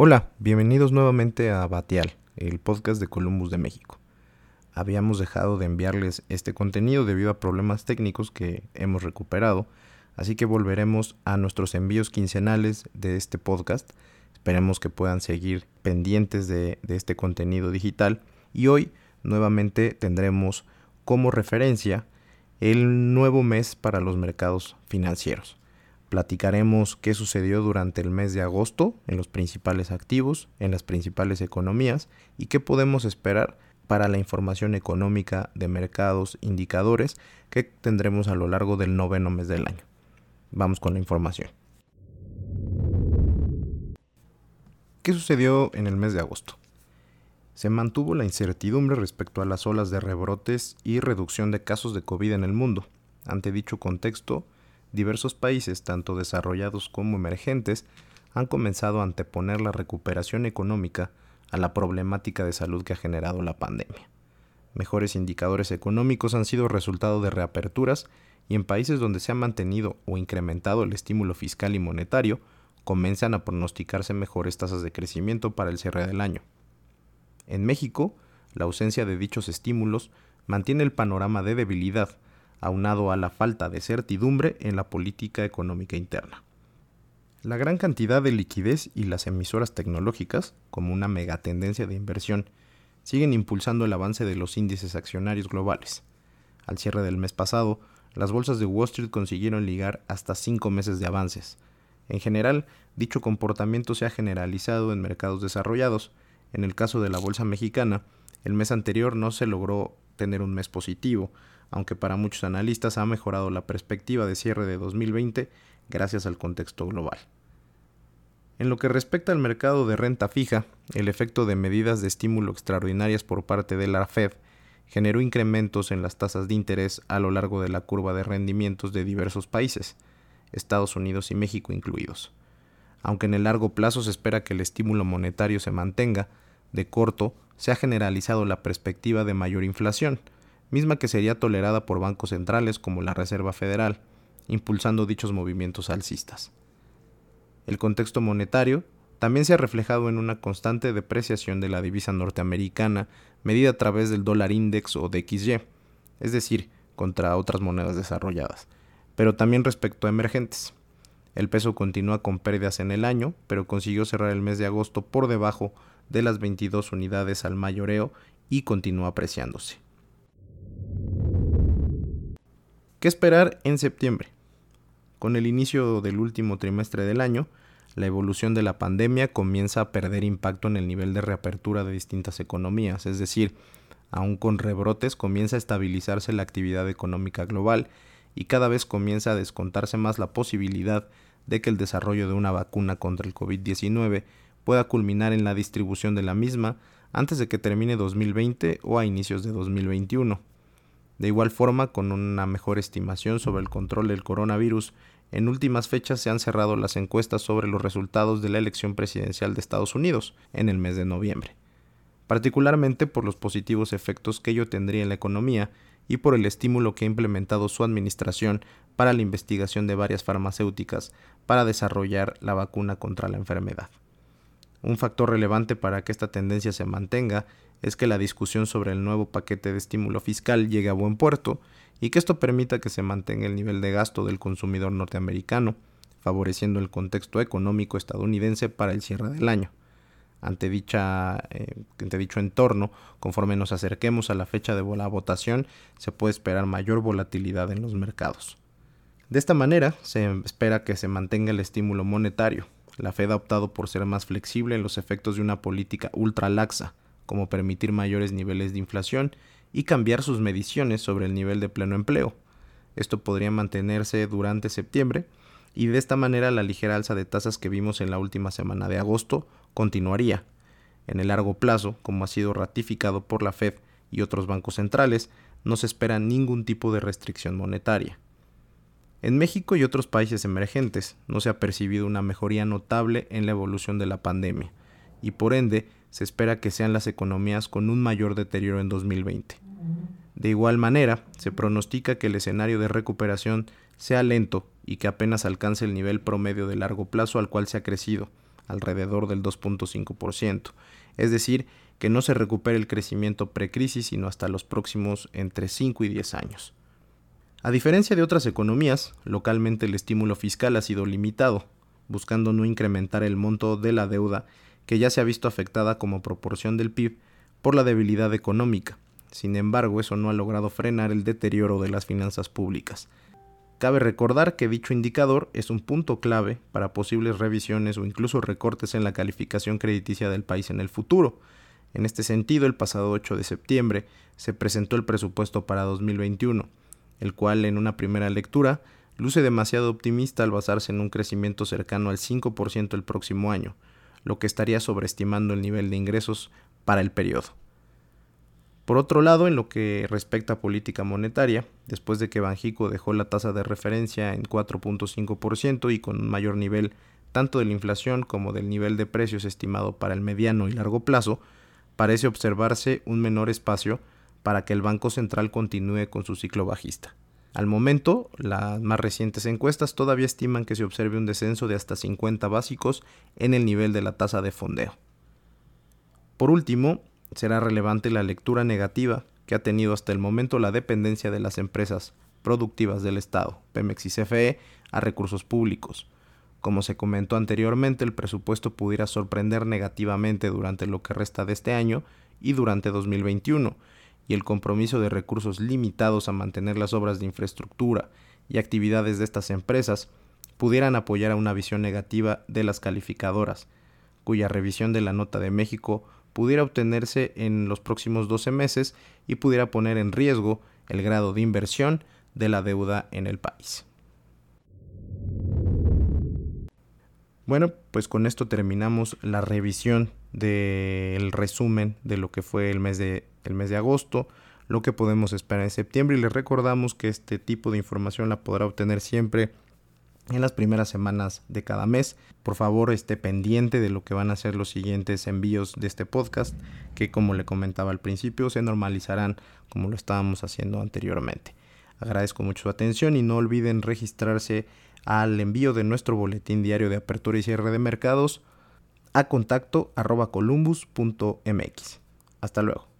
Hola, bienvenidos nuevamente a Batial, el podcast de Columbus de México. Habíamos dejado de enviarles este contenido debido a problemas técnicos que hemos recuperado, así que volveremos a nuestros envíos quincenales de este podcast. Esperemos que puedan seguir pendientes de, de este contenido digital y hoy nuevamente tendremos como referencia el nuevo mes para los mercados financieros. Platicaremos qué sucedió durante el mes de agosto en los principales activos, en las principales economías y qué podemos esperar para la información económica de mercados indicadores que tendremos a lo largo del noveno mes del año. Vamos con la información. ¿Qué sucedió en el mes de agosto? Se mantuvo la incertidumbre respecto a las olas de rebrotes y reducción de casos de COVID en el mundo. Ante dicho contexto, diversos países, tanto desarrollados como emergentes, han comenzado a anteponer la recuperación económica a la problemática de salud que ha generado la pandemia. Mejores indicadores económicos han sido resultado de reaperturas y en países donde se ha mantenido o incrementado el estímulo fiscal y monetario, comienzan a pronosticarse mejores tasas de crecimiento para el cierre del año. En México, la ausencia de dichos estímulos mantiene el panorama de debilidad, aunado a la falta de certidumbre en la política económica interna. La gran cantidad de liquidez y las emisoras tecnológicas, como una megatendencia de inversión, siguen impulsando el avance de los índices accionarios globales. Al cierre del mes pasado, las bolsas de Wall Street consiguieron ligar hasta cinco meses de avances. En general, dicho comportamiento se ha generalizado en mercados desarrollados. En el caso de la bolsa mexicana, el mes anterior no se logró tener un mes positivo, aunque para muchos analistas ha mejorado la perspectiva de cierre de 2020 gracias al contexto global. En lo que respecta al mercado de renta fija, el efecto de medidas de estímulo extraordinarias por parte de la Fed generó incrementos en las tasas de interés a lo largo de la curva de rendimientos de diversos países, Estados Unidos y México incluidos. Aunque en el largo plazo se espera que el estímulo monetario se mantenga, de corto se ha generalizado la perspectiva de mayor inflación, misma que sería tolerada por bancos centrales como la Reserva Federal, impulsando dichos movimientos alcistas. El contexto monetario también se ha reflejado en una constante depreciación de la divisa norteamericana medida a través del dólar index o DXY, es decir, contra otras monedas desarrolladas, pero también respecto a emergentes. El peso continúa con pérdidas en el año, pero consiguió cerrar el mes de agosto por debajo de las 22 unidades al mayoreo y continúa apreciándose. ¿Qué esperar en septiembre? Con el inicio del último trimestre del año, la evolución de la pandemia comienza a perder impacto en el nivel de reapertura de distintas economías, es decir, aún con rebrotes comienza a estabilizarse la actividad económica global y cada vez comienza a descontarse más la posibilidad de que el desarrollo de una vacuna contra el COVID-19 pueda culminar en la distribución de la misma antes de que termine 2020 o a inicios de 2021. De igual forma, con una mejor estimación sobre el control del coronavirus, en últimas fechas se han cerrado las encuestas sobre los resultados de la elección presidencial de Estados Unidos en el mes de noviembre, particularmente por los positivos efectos que ello tendría en la economía y por el estímulo que ha implementado su administración para la investigación de varias farmacéuticas para desarrollar la vacuna contra la enfermedad. Un factor relevante para que esta tendencia se mantenga es que la discusión sobre el nuevo paquete de estímulo fiscal llegue a buen puerto y que esto permita que se mantenga el nivel de gasto del consumidor norteamericano, favoreciendo el contexto económico estadounidense para el cierre del año. Ante, dicha, eh, ante dicho entorno, conforme nos acerquemos a la fecha de la votación, se puede esperar mayor volatilidad en los mercados. De esta manera, se espera que se mantenga el estímulo monetario. La Fed ha optado por ser más flexible en los efectos de una política ultra laxa, como permitir mayores niveles de inflación y cambiar sus mediciones sobre el nivel de pleno empleo. Esto podría mantenerse durante septiembre y de esta manera la ligera alza de tasas que vimos en la última semana de agosto continuaría. En el largo plazo, como ha sido ratificado por la Fed y otros bancos centrales, no se espera ningún tipo de restricción monetaria. En México y otros países emergentes no se ha percibido una mejoría notable en la evolución de la pandemia, y por ende se espera que sean las economías con un mayor deterioro en 2020. De igual manera, se pronostica que el escenario de recuperación sea lento y que apenas alcance el nivel promedio de largo plazo al cual se ha crecido, alrededor del 2.5%, es decir, que no se recupere el crecimiento precrisis sino hasta los próximos entre 5 y 10 años. A diferencia de otras economías, localmente el estímulo fiscal ha sido limitado, buscando no incrementar el monto de la deuda que ya se ha visto afectada como proporción del PIB por la debilidad económica. Sin embargo, eso no ha logrado frenar el deterioro de las finanzas públicas. Cabe recordar que dicho indicador es un punto clave para posibles revisiones o incluso recortes en la calificación crediticia del país en el futuro. En este sentido, el pasado 8 de septiembre se presentó el presupuesto para 2021, el cual en una primera lectura luce demasiado optimista al basarse en un crecimiento cercano al 5% el próximo año, lo que estaría sobreestimando el nivel de ingresos para el periodo. Por otro lado, en lo que respecta a política monetaria, después de que Banjico dejó la tasa de referencia en 4.5% y con un mayor nivel tanto de la inflación como del nivel de precios estimado para el mediano y largo plazo, parece observarse un menor espacio para que el Banco Central continúe con su ciclo bajista. Al momento, las más recientes encuestas todavía estiman que se observe un descenso de hasta 50 básicos en el nivel de la tasa de fondeo. Por último, será relevante la lectura negativa que ha tenido hasta el momento la dependencia de las empresas productivas del Estado, Pemex y CFE, a recursos públicos. Como se comentó anteriormente, el presupuesto pudiera sorprender negativamente durante lo que resta de este año y durante 2021, y el compromiso de recursos limitados a mantener las obras de infraestructura y actividades de estas empresas pudieran apoyar a una visión negativa de las calificadoras, cuya revisión de la nota de México pudiera obtenerse en los próximos 12 meses y pudiera poner en riesgo el grado de inversión de la deuda en el país. Bueno, pues con esto terminamos la revisión del resumen de lo que fue el mes de, el mes de agosto, lo que podemos esperar en septiembre y les recordamos que este tipo de información la podrá obtener siempre en las primeras semanas de cada mes. Por favor, esté pendiente de lo que van a ser los siguientes envíos de este podcast, que como le comentaba al principio, se normalizarán como lo estábamos haciendo anteriormente. Agradezco mucho su atención y no olviden registrarse al envío de nuestro boletín diario de apertura y cierre de mercados a contacto arroba columbus.mx. Hasta luego.